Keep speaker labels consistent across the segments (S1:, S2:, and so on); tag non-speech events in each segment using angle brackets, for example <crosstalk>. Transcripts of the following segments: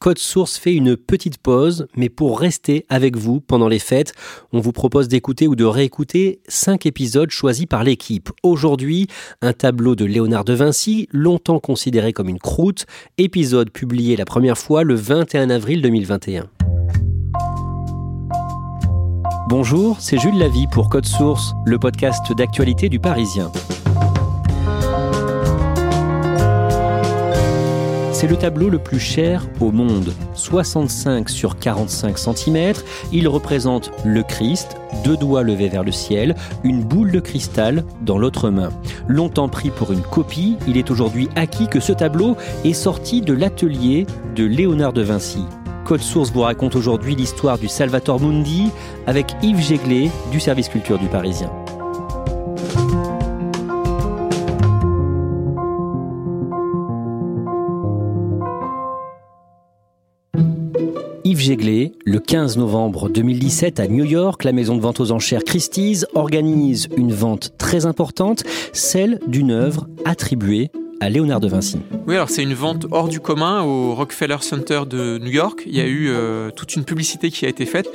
S1: Code Source fait une petite pause, mais pour rester avec vous pendant les fêtes, on vous propose d'écouter ou de réécouter cinq épisodes choisis par l'équipe. Aujourd'hui, un tableau de Léonard de Vinci, longtemps considéré comme une croûte, épisode publié la première fois le 21 avril 2021. Bonjour, c'est Jules Lavie pour Code Source, le podcast d'actualité du Parisien. C'est le tableau le plus cher au monde, 65 sur 45 cm. Il représente le Christ, deux doigts levés vers le ciel, une boule de cristal dans l'autre main. Longtemps pris pour une copie, il est aujourd'hui acquis que ce tableau est sorti de l'atelier de Léonard de Vinci. Code Source vous raconte aujourd'hui l'histoire du Salvator Mundi avec Yves Jéglet du service culture du Parisien. Le 15 novembre 2017 à New York, la maison de vente aux enchères Christie's organise une vente très importante, celle d'une œuvre attribuée à Léonard de Vinci.
S2: Oui, alors c'est une vente hors du commun au Rockefeller Center de New York. Il y a eu euh, toute une publicité qui a été faite.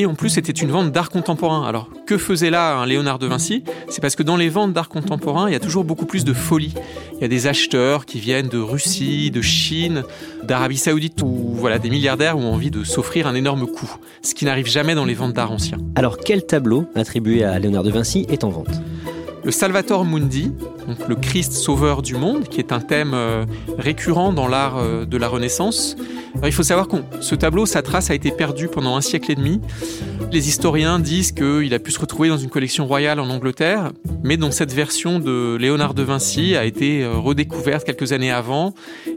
S2: Et en plus, c'était une vente d'art contemporain. Alors, que faisait là un Léonard de Vinci? C'est parce que dans les ventes d'art contemporain, il y a toujours beaucoup plus de folie. Il y a des acheteurs qui viennent de Russie, de Chine, d'Arabie Saoudite, ou voilà, des milliardaires ont envie de s'offrir un énorme coup, ce qui n'arrive jamais dans les ventes d'art anciens.
S1: Alors, quel tableau attribué à Léonard de Vinci est en vente?
S2: Le Salvator Mundi, donc le Christ sauveur du monde, qui est un thème euh, récurrent dans l'art euh, de la Renaissance. il faut savoir que ce tableau, sa trace a été perdue pendant un siècle et demi. Les historiens disent qu'il a pu se retrouver dans une collection royale en Angleterre, mais dont cette version de Léonard de Vinci a été euh, redécouverte quelques années avant.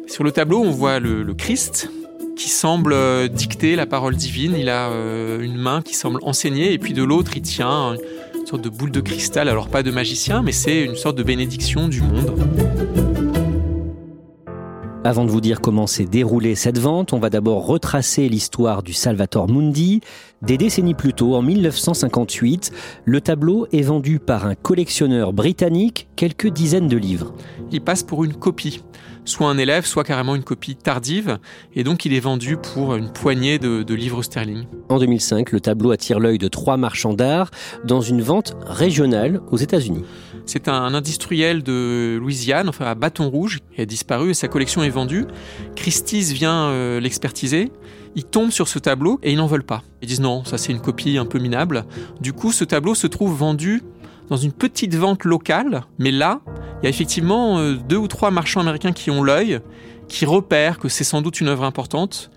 S2: Sur le tableau, on voit le, Christ, qui semble dicter la parole divine. Il a une main qui semble enseigner, et puis de l'autre, il tient sorte de boule de cristal, alors pas de magicien, mais c'est une sorte de bénédiction du monde.
S1: Avant de vous dire comment s'est déroulée cette vente, on va d'abord retracer l'histoire du Salvator Mundi. Des décennies plus tôt, en 1958, le tableau est vendu par un collectionneur britannique quelques dizaines de livres.
S2: Il passe pour une copie soit un élève, soit carrément une copie tardive, et donc il est vendu pour une poignée de, livres sterling.
S1: En 2005, le tableau attire l'œil de trois marchands d'art dans une vente régionale aux États-Unis.
S2: C'est un industriel de Louisiane, enfin à Bâton Rouge, qui a disparu et sa collection est vendue. Christie's vient euh, l'expertiser. Il tombe sur ce tableau et ils n'en veulent pas. Ils disent non, ça c'est une copie un peu minable. Du coup, ce tableau se trouve vendu dans une petite vente locale, mais là, il y a effectivement euh, deux ou trois marchands américains qui ont l'œil, qui repèrent que c'est sans doute une œuvre importante,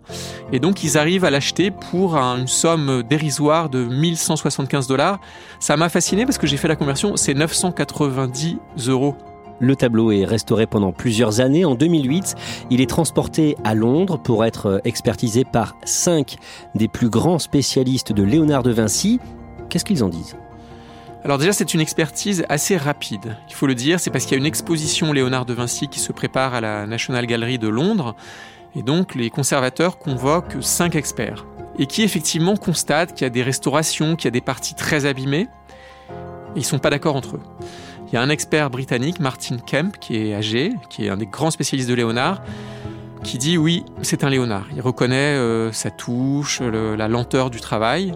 S2: et donc ils arrivent à l'acheter pour une somme dérisoire de 1175 dollars. Ça m'a fasciné parce que j'ai fait la conversion, c'est 990 euros.
S1: Le tableau est restauré pendant plusieurs années. En 2008, il est transporté à Londres pour être expertisé par cinq des plus grands spécialistes de Léonard de Vinci. Qu'est-ce qu'ils en disent?
S2: Alors déjà, c'est une expertise assez rapide. Il faut le dire, c'est parce qu'il y a une exposition Léonard de Vinci qui se prépare à la National Gallery de Londres. Et donc, les conservateurs convoquent cinq experts. Et qui effectivement constatent qu'il y a des restaurations, qu'il y a des parties très abîmées. Et ils sont pas d'accord entre eux. Il y a un expert britannique, Martin Kemp, qui est âgé, qui est un des grands spécialistes de Léonard, qui dit oui, c'est un Léonard. Il reconnaît euh, sa touche, la lenteur du travail.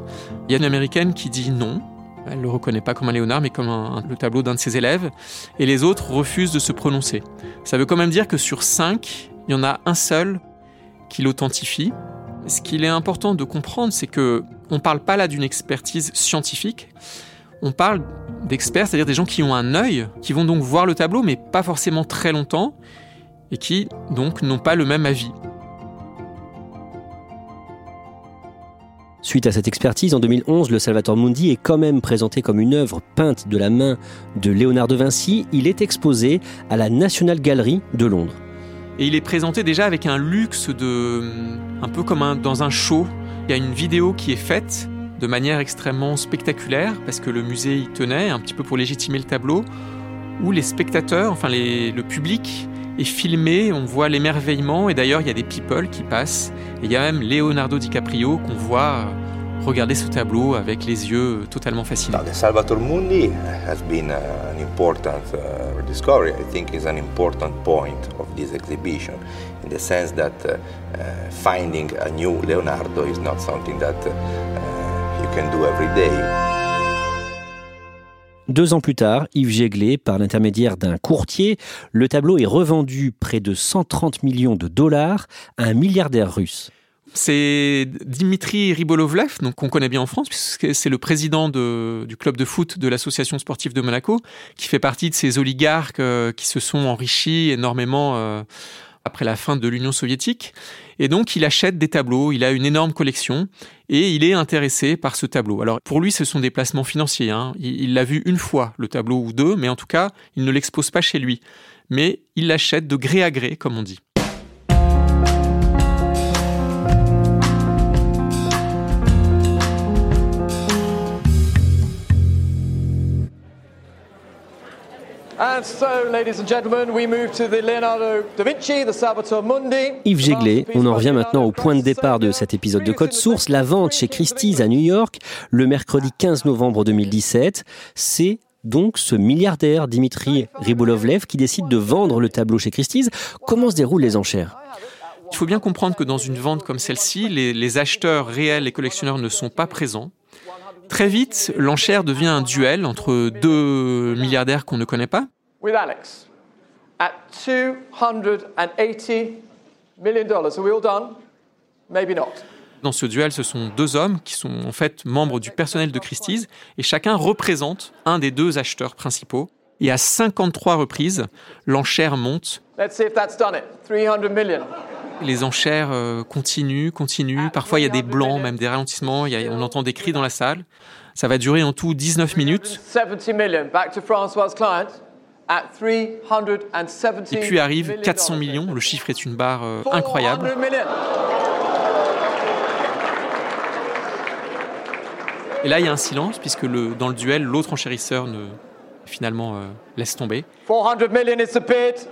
S2: Il y a une américaine qui dit non, elle ne le reconnaît pas comme un Léonard, mais comme le tableau d'un de ses élèves. Et les autres refusent de se prononcer. Ça veut quand même dire que sur cinq, Il y en a un seul qui l'authentifie. Ce qu'il est important de comprendre, c'est que on parle pas là d'une expertise scientifique. On parle d'experts, c'est-à-dire des gens qui ont un œil, qui vont donc voir le tableau, mais pas forcément très longtemps, et qui donc n'ont pas le même avis.
S1: Suite à cette expertise, en 2011, le Salvator Mundi est quand même présenté comme une œuvre peinte de la main de Léonard de Vinci. Il est exposé à la National Gallery de Londres.
S2: Et il est présenté déjà avec un luxe de. un peu comme dans un show. Il y a une vidéo qui est faite de manière extrêmement spectaculaire, parce que le musée y tenait, un petit peu pour légitimer le tableau, où les spectateurs, enfin le public, est filmé, on voit l'émerveillement, et d'ailleurs il y a des people qui passent, et il y a même Leonardo DiCaprio qu'on voit regarder ce tableau avec les yeux totalement fascinés.
S3: Salvatore Mundi has been uh, an important uh, discovery. I think is an important point of this exhibition, in the sense that uh, finding a new Leonardo is not something that you can do every.
S1: Deux ans plus tard, Yves Jéglé, par l'intermédiaire d'un courtier, le tableau est revendu près de 130 millions de dollars à un milliardaire russe.
S2: C'est Dimitri Ribolovlev, qu'on connaît bien en France, puisque c'est le président du club de foot de l'association sportive de Monaco, qui fait partie de ces oligarques euh, qui se sont enrichis énormément euh, après la fin de l'Union soviétique. Et donc, il achète des tableaux, il a une énorme collection et il est intéressé par ce tableau. Alors, pour lui, ce sont des placements financiers. Hein. Il l'a vu une fois, le tableau ou deux, mais en tout cas, il ne l'expose pas chez lui. Mais il l'achète de gré à gré, comme on dit.
S1: Yves Jéglé, on en revient maintenant au point de départ de cet épisode de Code Source, la vente chez Christie's à New York le mercredi 15 novembre 2017. C'est donc ce milliardaire Dimitri Ribolovlev qui décide de vendre le tableau chez Christie's. Comment se déroulent les enchères?
S2: Il faut bien comprendre que dans une vente comme celle-ci, les, les acheteurs réels et collectionneurs ne sont pas présents. Très vite, l'enchère devient un duel entre deux milliardaires qu'on ne connaît pas. With Alex at 280 million dollars. Are we all done? Maybe not. Dans ce duel, ce sont deux hommes qui sont en fait membres du personnel de Christie's et chacun représente un des deux acheteurs principaux. Et à 53 reprises, l'enchère monte. Let's see if that's done it. 300 million. Les enchères euh, continuent, continuent. Parfois, il y a des blancs, même des ralentissements. Il y a, on entend des cris dans la salle. Ça va durer en tout 19 minutes. 70 million. Back to François client. Et puis arrive 400 millions. Le chiffre est une barre euh, incroyable. Et là, il y a un silence, puisque le, dans le duel, l'autre enchérisseur ne, finalement euh, laisse tomber.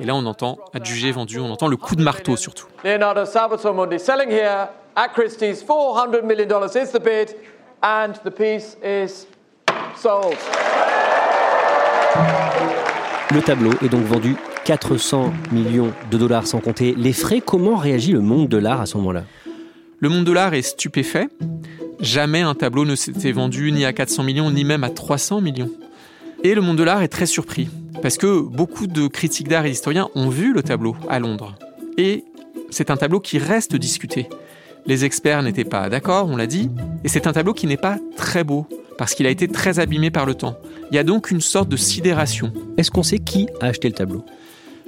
S2: Et là, on entend, adjugé, vendu, on entend le coup de marteau surtout. Leonardo Salvatore Mundi selling here at Christie's. 400 million dollars is the bid, and the piece is sold.
S1: Le tableau est donc vendu 400 millions de dollars sans compter les frais. Comment réagit le monde de l'art à ce moment-là?
S2: Le monde de l'art est stupéfait. Jamais un tableau ne s'était vendu ni à 400 millions ni même à 300 millions. Et le monde de l'art est très surpris, parce que beaucoup de critiques d'art et d'historiens ont vu le tableau à Londres. Et c'est un tableau qui reste discuté. Les experts n'étaient pas d'accord, on l'a dit, et c'est un tableau qui n'est pas très beau, parce qu'il a été très abîmé par le temps. Il y a donc une sorte de sidération.
S1: Est-ce qu'on sait qui a acheté le tableau?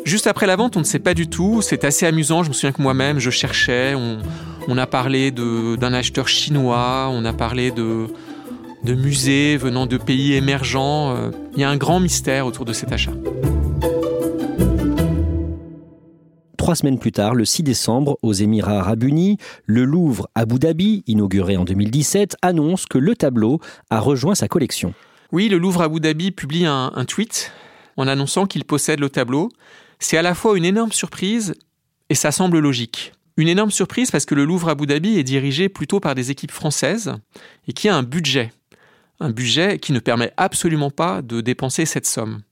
S2: Juste après la vente, on ne sait pas du tout. C'est assez amusant. Je me souviens que moi-même, je cherchais. On, a parlé d'un acheteur chinois. On a parlé de, de musées venant de pays émergents. Euh, il y a un grand mystère autour de cet achat.
S1: Trois semaines plus tard, le 6 décembre, aux Émirats arabes unis, le Louvre Abu Dhabi, inauguré en 2017, annonce que le tableau a rejoint sa collection.
S2: Oui, le Louvre Abu Dhabi publie un, tweet en annonçant qu'il possède le tableau. C'est à la fois une énorme surprise et ça semble logique. Une énorme surprise parce que le Louvre Abu Dhabi est dirigé plutôt par des équipes françaises et qui a un budget. Un budget qui ne permet absolument pas de dépenser cette somme.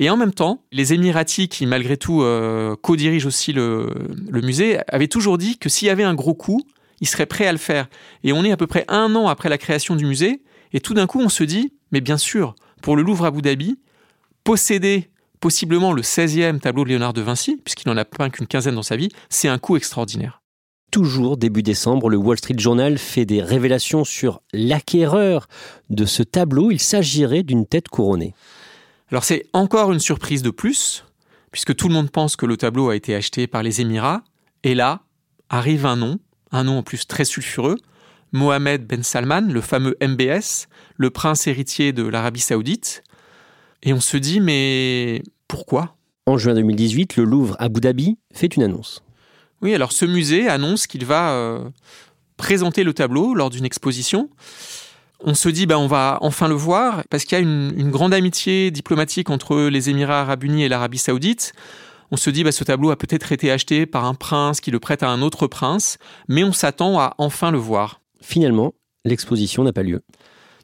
S2: Et en même temps, les Émiratis, qui malgré tout euh, co-dirigent aussi le, musée, avaient toujours dit que s'il y avait un gros coup, ils seraient prêts à le faire. Et on est à peu près un an après la création du musée, et tout d'un coup on se dit, mais bien sûr, pour le Louvre Abu Dhabi, posséder possiblement le 16e tableau de Léonard de Vinci, puisqu'il n'en a peint qu'une quinzaine dans sa vie, c'est un coup extraordinaire.
S1: Toujours début décembre, le Wall Street Journal fait des révélations sur l'acquéreur de ce tableau. Il s'agirait d'une tête couronnée.
S2: Alors c'est encore une surprise de plus, puisque tout le monde pense que le tableau a été acheté par les Émirats. Et là, arrive un nom, un nom en plus très sulfureux, Mohamed Ben Salman, le fameux MBS, le prince héritier de l'Arabie saoudite. Et on se dit, mais pourquoi?
S1: En juin 2018, le Louvre Abu Dhabi fait une annonce.
S2: Oui, alors ce musée annonce qu'il va euh, présenter le tableau lors d'une exposition. On se dit, bah, on va enfin le voir, parce qu'il y a une, une, grande amitié diplomatique entre les Émirats arabes unis et l'Arabie saoudite. On se dit, bah, ce tableau a peut-être été acheté par un prince qui le prête à un autre prince, mais on s'attend à enfin le voir.
S1: Finalement, l'exposition n'a pas lieu.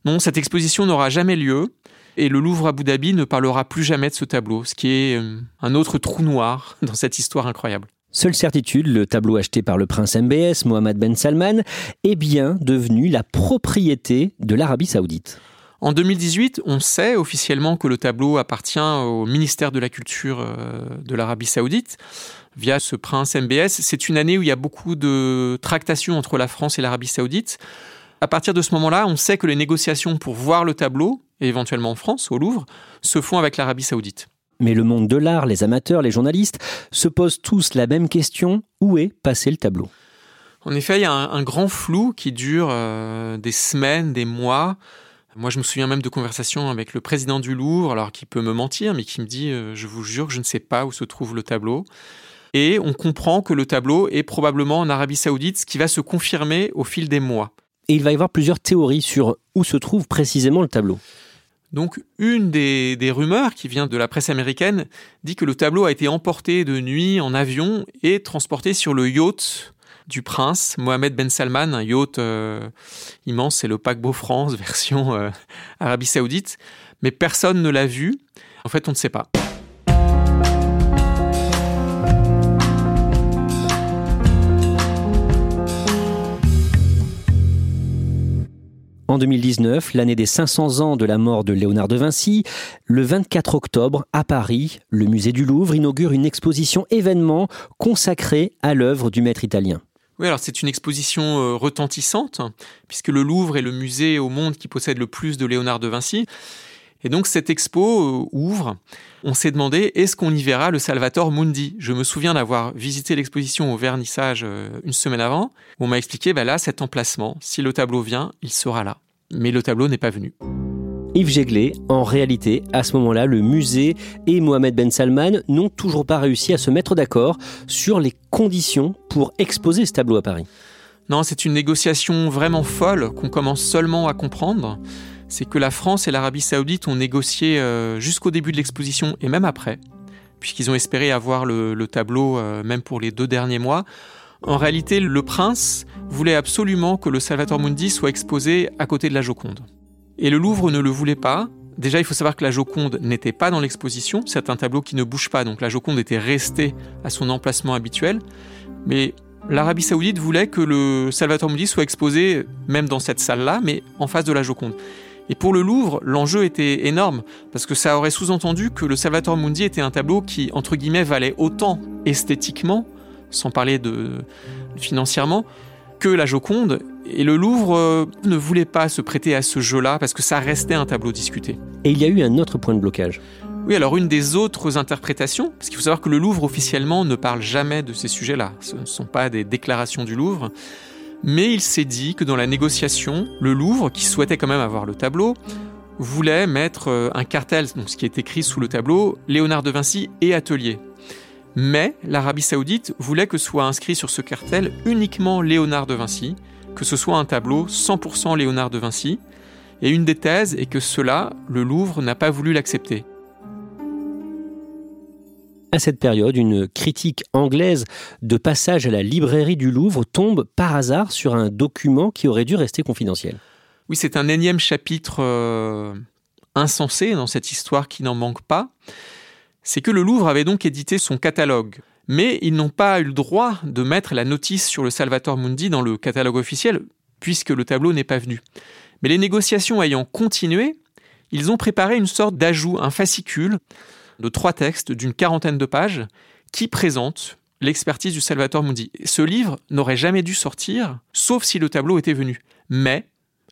S2: Non, cette exposition n'aura jamais lieu, et le Louvre Abu Dhabi ne parlera plus jamais de ce tableau, ce qui est euh, un autre trou noir <laughs> dans cette histoire incroyable.
S1: Seule certitude, le tableau acheté par le prince MBS, Mohamed Ben Salman, est bien devenu la propriété de l'Arabie saoudite.
S2: En 2018, on sait officiellement que le tableau appartient au ministère de la Culture euh, de l'Arabie saoudite via ce prince MBS. C'est une année où il y a beaucoup de tractations entre la France et l'Arabie saoudite. À partir de ce moment-là, on sait que les négociations pour voir le tableau, et éventuellement en France, au Louvre, se font avec l'Arabie saoudite.
S1: Mais le monde de l'art, les amateurs, les journalistes se posent tous la même question où est passé le tableau?
S2: En effet, il y a un, un grand flou qui dure euh, des semaines, des mois. Moi, je me souviens même de conversations avec le président du Louvre, alors qu'il peut me mentir, mais qui me dit euh, Je vous jure que je ne sais pas où se trouve le tableau. Et on comprend que le tableau est probablement en Arabie Saoudite, ce qui va se confirmer au fil des mois.
S1: Et il va y avoir plusieurs théories sur où se trouve précisément le tableau.
S2: Donc, une des, rumeurs qui vient de la presse américaine dit que le tableau a été emporté de nuit en avion et transporté sur le yacht du prince Mohamed Ben Salman, un yacht euh, immense, c'est le paquebot France <laughs> version euh, Arabie Saoudite, mais personne ne l'a vu. En fait, on ne sait pas.
S1: En 2019, l'année des 500 ans de la mort de Léonard de Vinci, le 24 octobre, à Paris, le musée du Louvre inaugure une exposition événement consacrée à l'œuvre du maître italien.
S2: Oui, alors c'est une exposition euh, retentissante, puisque le Louvre est le musée au monde qui possède le plus de Léonard de Vinci. Et donc cette expo euh, ouvre. On s'est demandé est-ce qu'on y verra le Salvator Mundi? Je me souviens d'avoir visité l'exposition au vernissage euh, une semaine avant. On m'a expliqué bah là cet emplacement. Si le tableau vient, il sera là. Mais le tableau n'est pas venu.
S1: Yves Jéglet, en réalité, à ce moment-là, le musée et Mohamed Ben Salman n'ont toujours pas réussi à se mettre d'accord sur les conditions pour exposer ce tableau à Paris.
S2: Non, c'est une négociation vraiment folle qu'on commence seulement à comprendre. C'est que la France et l'Arabie saoudite ont négocié euh, jusqu'au début de l'exposition et même après, puisqu'ils ont espéré avoir le, le tableau euh, même pour les deux derniers mois. En réalité, le prince voulait absolument que le Salvator Mundi soit exposé à côté de la Joconde. Et le Louvre ne le voulait pas. Déjà, il faut savoir que la Joconde n'était pas dans l'exposition. C'est un tableau qui ne bouge pas, donc la Joconde était restée à son emplacement habituel. Mais l'Arabie Saoudite voulait que le Salvator Mundi soit exposé, même dans cette salle-là, mais en face de la Joconde. Et pour le Louvre, l'enjeu était énorme, parce que ça aurait sous-entendu que le Salvator Mundi était un tableau qui, entre guillemets, valait autant esthétiquement, sans parler de financièrement, que la Joconde. Et le Louvre euh, ne voulait pas se prêter à ce jeu-là parce que ça restait un tableau discuté.
S1: Et il y a eu un autre point de blocage.
S2: Oui, alors une des autres interprétations, parce qu'il faut savoir que le Louvre officiellement ne parle jamais de ces sujets-là, ce ne sont pas des déclarations du Louvre, mais il s'est dit que dans la négociation, le Louvre, qui souhaitait quand même avoir le tableau, voulait mettre euh, un cartel, donc ce qui est écrit sous le tableau, Léonard de Vinci et Atelier. Mais l'Arabie saoudite voulait que soit inscrit sur ce cartel uniquement Léonard de Vinci, que ce soit un tableau 100% Léonard de Vinci, et une des thèses est que cela, le Louvre n'a pas voulu l'accepter.
S1: À cette période, une critique anglaise de passage à la librairie du Louvre tombe par hasard sur un document qui aurait dû rester confidentiel.
S2: Oui, c'est un énième chapitre euh, insensé dans cette histoire qui n'en manque pas. C'est que le Louvre avait donc édité son catalogue. Mais ils n'ont pas eu le droit de mettre la notice sur le Salvator Mundi dans le catalogue officiel, puisque le tableau n'est pas venu. Mais les négociations ayant continué, ils ont préparé une sorte d'ajout, un fascicule, de trois textes d'une quarantaine de pages qui présentent l'expertise du Salvatore Mundi. Ce livre n'aurait jamais dû sortir, sauf si le tableau était venu. Mais,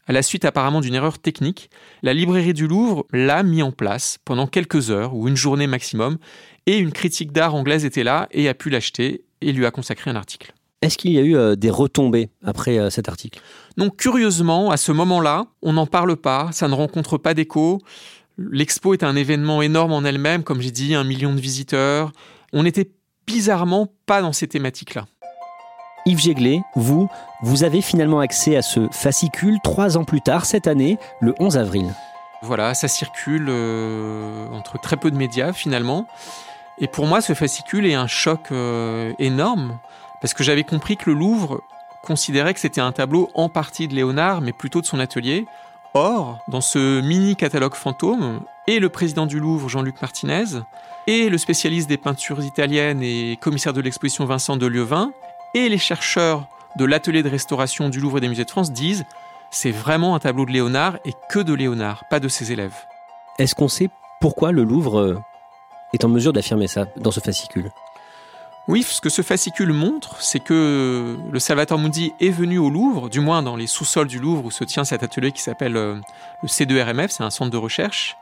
S2: à la suite apparemment d'une erreur technique, la librairie du Louvre l'a mis en place pendant quelques heures ou une journée maximum, et une critique d'art anglaise était là et a pu l'acheter et lui a consacré un article.
S1: Est-ce qu'il y a eu euh, des retombées après euh, cet article?
S2: Non, curieusement, à ce moment-là, on n'en parle pas, ça ne rencontre pas d'écho. L'expo est un événement énorme en elle-même, comme j'ai dit, un million de visiteurs. On n'était bizarrement pas dans ces thématiques-là.
S1: Yves Jéglet, vous, vous avez finalement accès à ce fascicule trois ans plus tard, cette année, le 11 avril.
S2: Voilà, ça circule euh, entre très peu de médias finalement. Et pour moi, ce fascicule est un choc euh, énorme, parce que j'avais compris que le Louvre considérait que c'était un tableau en partie de Léonard, mais plutôt de son atelier. Or, dans ce mini catalogue fantôme, et le président du Louvre, Jean-Luc Martinez, et le spécialiste des peintures italiennes et commissaire de l'exposition Vincent de Lieuvin, et les chercheurs de l'atelier de restauration du Louvre et des musées de France disent c'est vraiment un tableau de Léonard et que de Léonard, pas de ses élèves.
S1: Est-ce qu'on sait pourquoi le Louvre euh, est en mesure d'affirmer ça dans ce fascicule?
S2: Oui, ce que ce fascicule montre, c'est que le Salvatore Mundi est venu au Louvre, du moins dans les sous-sols du Louvre où se tient cet atelier qui s'appelle euh, le C2RMF, c'est un centre de recherche.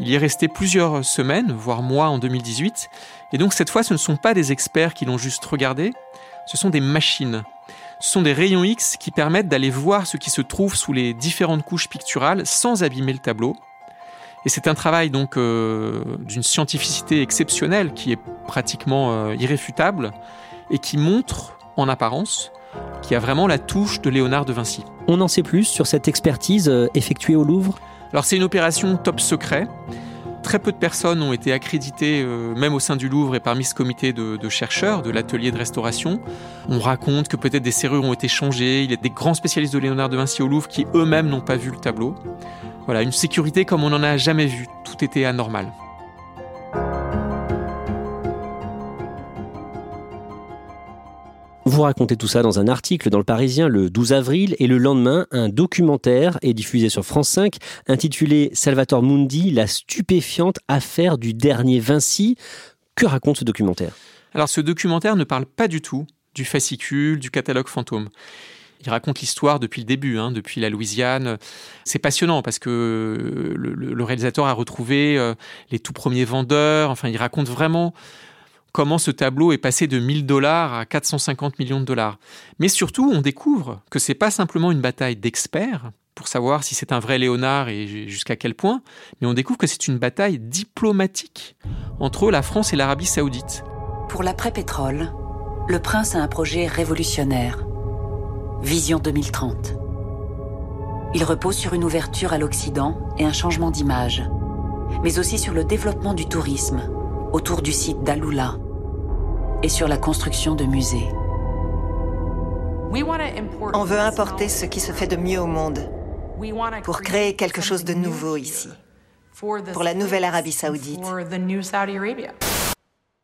S2: Il y est resté plusieurs semaines, voire mois en 2018. Et donc cette fois, ce ne sont pas des experts qui l'ont juste regardé, ce sont des machines. Ce sont des rayons X qui permettent d'aller voir ce qui se trouve sous les différentes couches picturales sans abîmer le tableau. Et c'est un travail donc euh, d'une scientificité exceptionnelle qui est pratiquement euh, irréfutable et qui montre en apparence qu'il y a vraiment la touche de Léonard de Vinci.
S1: On en sait plus sur cette expertise euh, effectuée au Louvre?
S2: Alors c'est une opération top secret. Très peu de personnes ont été accréditées, même au sein du Louvre et parmi ce comité de, de chercheurs de l'atelier de restauration. On raconte que peut-être des serrures ont été changées. Il y a des grands spécialistes de Léonard de Vinci au Louvre qui eux-mêmes n'ont pas vu le tableau. Voilà, une sécurité comme on n'en a jamais vu. Tout était anormal.
S1: Vous racontez tout ça dans un article dans le Parisien le 12 avril et le lendemain, un documentaire est diffusé sur France 5 intitulé Salvatore Mundi, la stupéfiante affaire du dernier Vinci. Que raconte ce documentaire?
S2: Alors ce documentaire ne parle pas du tout du fascicule, du catalogue fantôme. Il raconte l'histoire depuis le début, hein, depuis la Louisiane. C'est passionnant parce que le, réalisateur a retrouvé euh, les tout premiers vendeurs. Enfin, il raconte vraiment comment ce tableau est passé de 1000 dollars à 450 millions de dollars. Mais surtout, on découvre que c'est pas simplement une bataille d'experts pour savoir si c'est un vrai Léonard et jusqu'à quel point, mais on découvre que c'est une bataille diplomatique entre la France et l'Arabie saoudite.
S4: Pour l'après-pétrole, le prince a un projet révolutionnaire Vision 2030. Il repose sur une ouverture à l'Occident et un changement d'image, mais aussi sur le développement du tourisme autour du site d'Aloula et sur la construction de musées.
S5: On veut importer ce qui se fait de mieux au monde pour créer quelque chose de nouveau ici, pour la nouvelle Arabie saoudite.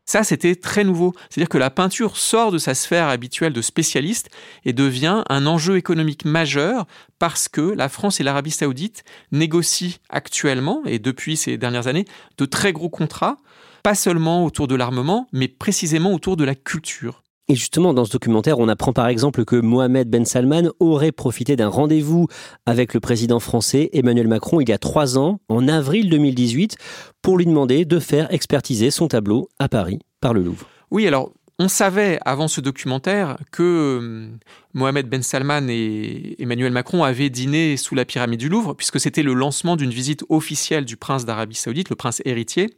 S2: Ça, c'était très nouveau. C'est-à-dire que la peinture sort de sa sphère habituelle de spécialiste et devient un enjeu économique majeur parce que la France et l'Arabie saoudite négocient actuellement, et depuis ces dernières années, de très gros contrats, pas seulement autour de l'armement, mais précisément autour de la culture.
S1: Et justement, dans ce documentaire, on apprend par exemple que Mohamed Ben Salman aurait profité d'un rendez-vous avec le président français Emmanuel Macron il y a trois ans, en avril 2018, pour lui demander de faire expertiser son tableau à Paris par le Louvre.
S2: Oui, alors on savait avant ce documentaire que euh, Mohamed Ben Salman et Emmanuel Macron avaient dîné sous la pyramide du Louvre, puisque c'était le lancement d'une visite officielle du prince d'Arabie saoudite, le prince héritier.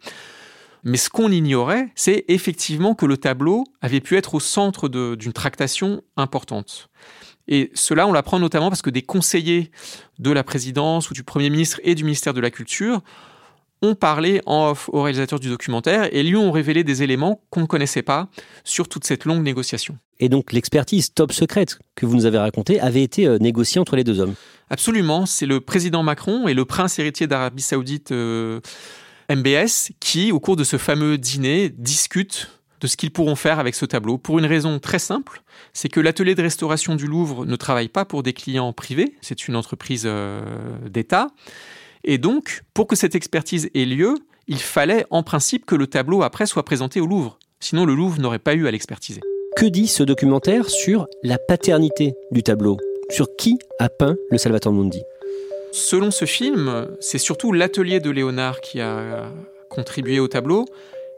S2: Mais ce qu'on ignorait, c'est effectivement que le tableau avait pu être au centre d'une tractation importante. Et cela, on l'apprend notamment parce que des conseillers de la présidence ou du Premier ministre et du ministère de la Culture ont parlé en off au réalisateur du documentaire et lui ont révélé des éléments qu'on ne connaissait pas sur toute cette longue négociation.
S1: Et donc l'expertise top secrète que vous nous avez racontée avait été euh, négociée entre les deux hommes
S2: Absolument, c'est le président Macron et le prince héritier d'Arabie saoudite euh, MBS qui, au cours de ce fameux dîner, discutent de ce qu'ils pourront faire avec ce tableau, pour une raison très simple, c'est que l'atelier de restauration du Louvre ne travaille pas pour des clients privés, c'est une entreprise euh, d'État, et donc, pour que cette expertise ait lieu, il fallait en principe que le tableau après soit présenté au Louvre. Sinon, le Louvre n'aurait pas eu à l'expertiser.
S1: Que dit ce documentaire sur la paternité du tableau? Sur qui a peint le Salvator Mundi?
S2: Selon ce film, c'est surtout l'atelier de Léonard qui a contribué au tableau.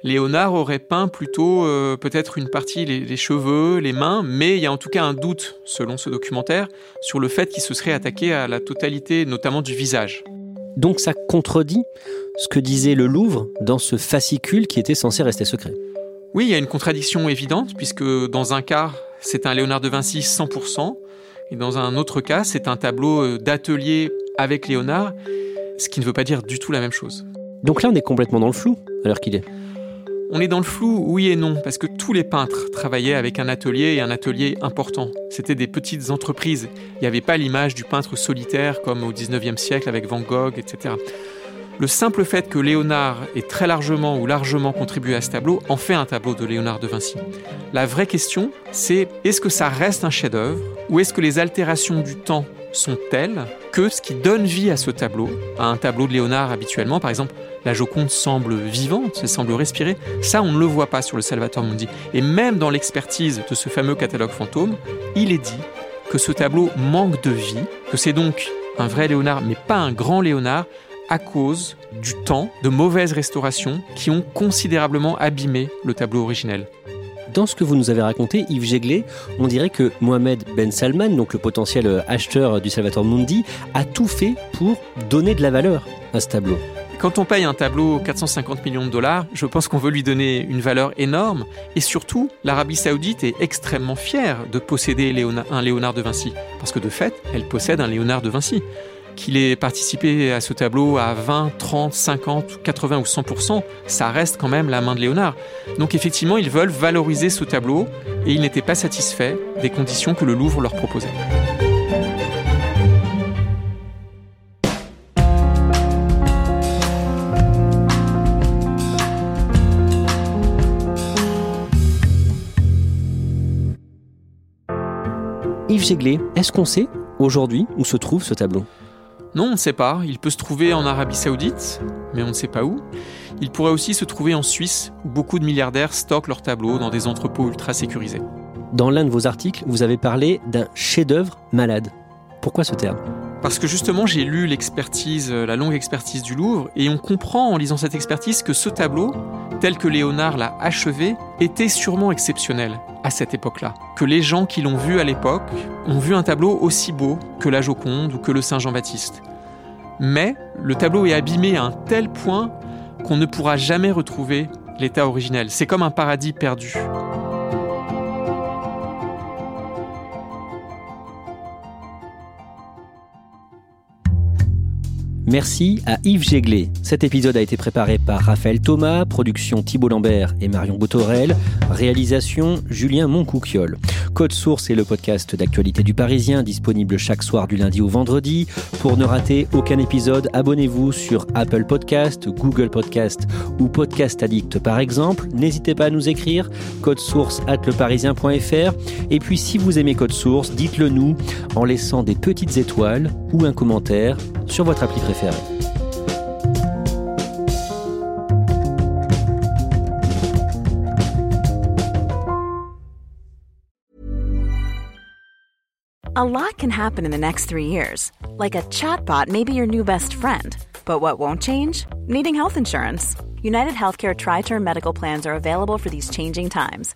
S2: Léonard aurait peint plutôt euh, peut-être une partie, les, cheveux, les mains, mais il y a en tout cas un doute, selon ce documentaire, sur le fait qu'il se serait attaqué à la totalité, notamment du visage.
S1: Donc ça contredit ce que disait le Louvre dans ce fascicule qui était censé rester secret.
S2: Oui, il y a une contradiction évidente, puisque dans un cas, c'est un Léonard de Vinci 100%, et dans un autre cas, c'est un tableau euh, d'atelier avec Léonard, ce qui ne veut pas dire du tout la même chose.
S1: Donc là, on est complètement dans le flou, à l'heure qu'il est.
S2: On est dans le flou, oui et non, parce que tous les peintres travaillaient avec un atelier et un atelier important. C'était des petites entreprises. Il n'y avait pas l'image du peintre solitaire comme au 19e siècle avec Van Gogh, etc. Le simple fait que Léonard ait très largement ou largement contribué à ce tableau en fait un tableau de Léonard de Vinci. La vraie question, c'est est-ce que ça reste un chef-d'œuvre ou est-ce que les altérations du temps sont telles que ce qui donne vie à ce tableau, à un tableau de Léonard habituellement, par exemple, la Joconde semble vivante, elle semble respirer, ça on ne le voit pas sur le Salvator Mundi. Et même dans l'expertise de ce fameux catalogue fantôme, il est dit que ce tableau manque de vie, que c'est donc un vrai Léonard, mais pas un grand Léonard, à cause du temps de mauvaises restaurations qui ont considérablement abîmé le tableau originel.
S1: Dans ce que vous nous avez raconté, Yves Jéglé, on dirait que Mohamed Ben Salman, donc le potentiel acheteur du Salvator Mundi, a tout fait pour donner de la valeur à ce tableau.
S2: Quand on paye un tableau 450 millions de dollars, je pense qu'on veut lui donner une valeur énorme. Et surtout, l'Arabie saoudite est extrêmement fière de posséder un Léonard de Vinci. Parce que de fait, elle possède un Léonard de Vinci qu'il ait participé à ce tableau à 20, 30, 50, 80 ou 100%, ça reste quand même la main de Léonard. Donc effectivement, ils veulent valoriser ce tableau et ils n'étaient pas satisfaits des conditions que le Louvre leur proposait.
S1: Yves Jéglé, est-ce qu'on sait aujourd'hui où se trouve ce tableau?
S2: Non, on ne sait pas. Il peut se trouver en Arabie Saoudite, mais on ne sait pas où. Il pourrait aussi se trouver en Suisse, où beaucoup de milliardaires stockent leurs tableaux dans des entrepôts ultra sécurisés.
S1: Dans l'un de vos articles, vous avez parlé d'un chef-d'œuvre malade. Pourquoi ce terme?
S2: Parce que justement, j'ai lu l'expertise, euh, la longue expertise du Louvre, et on comprend en lisant cette expertise que ce tableau, tel que Léonard l'a achevé, était sûrement exceptionnel à cette époque-là. Que les gens qui l'ont vu à l'époque ont vu un tableau aussi beau que la Joconde ou que le Saint Jean-Baptiste. Mais le tableau est abîmé à un tel point qu'on ne pourra jamais retrouver l'état originel. C'est comme un paradis perdu.
S1: Merci à Yves Jéglé. Cet épisode a été préparé par Raphaël Thomas, production Thibault Lambert et Marion Botorel, réalisation Julien Moncouquiol. Code Source est le podcast d'actualité du Parisien, disponible chaque soir du lundi au vendredi. Pour ne rater aucun épisode, abonnez-vous sur Apple Podcast, Google Podcast ou Podcast Addict par exemple. N'hésitez pas à nous écrire, code source at leparisien.fr. Et puis si vous aimez Code Source, dites-le nous en laissant des petites étoiles ou un commentaire sur votre appli préférée.
S6: A lot can happen in the next three years. Like a chatbot may be your new best friend. But what won't change? Needing health insurance. United Healthcare Tri Term Medical Plans are available for these changing times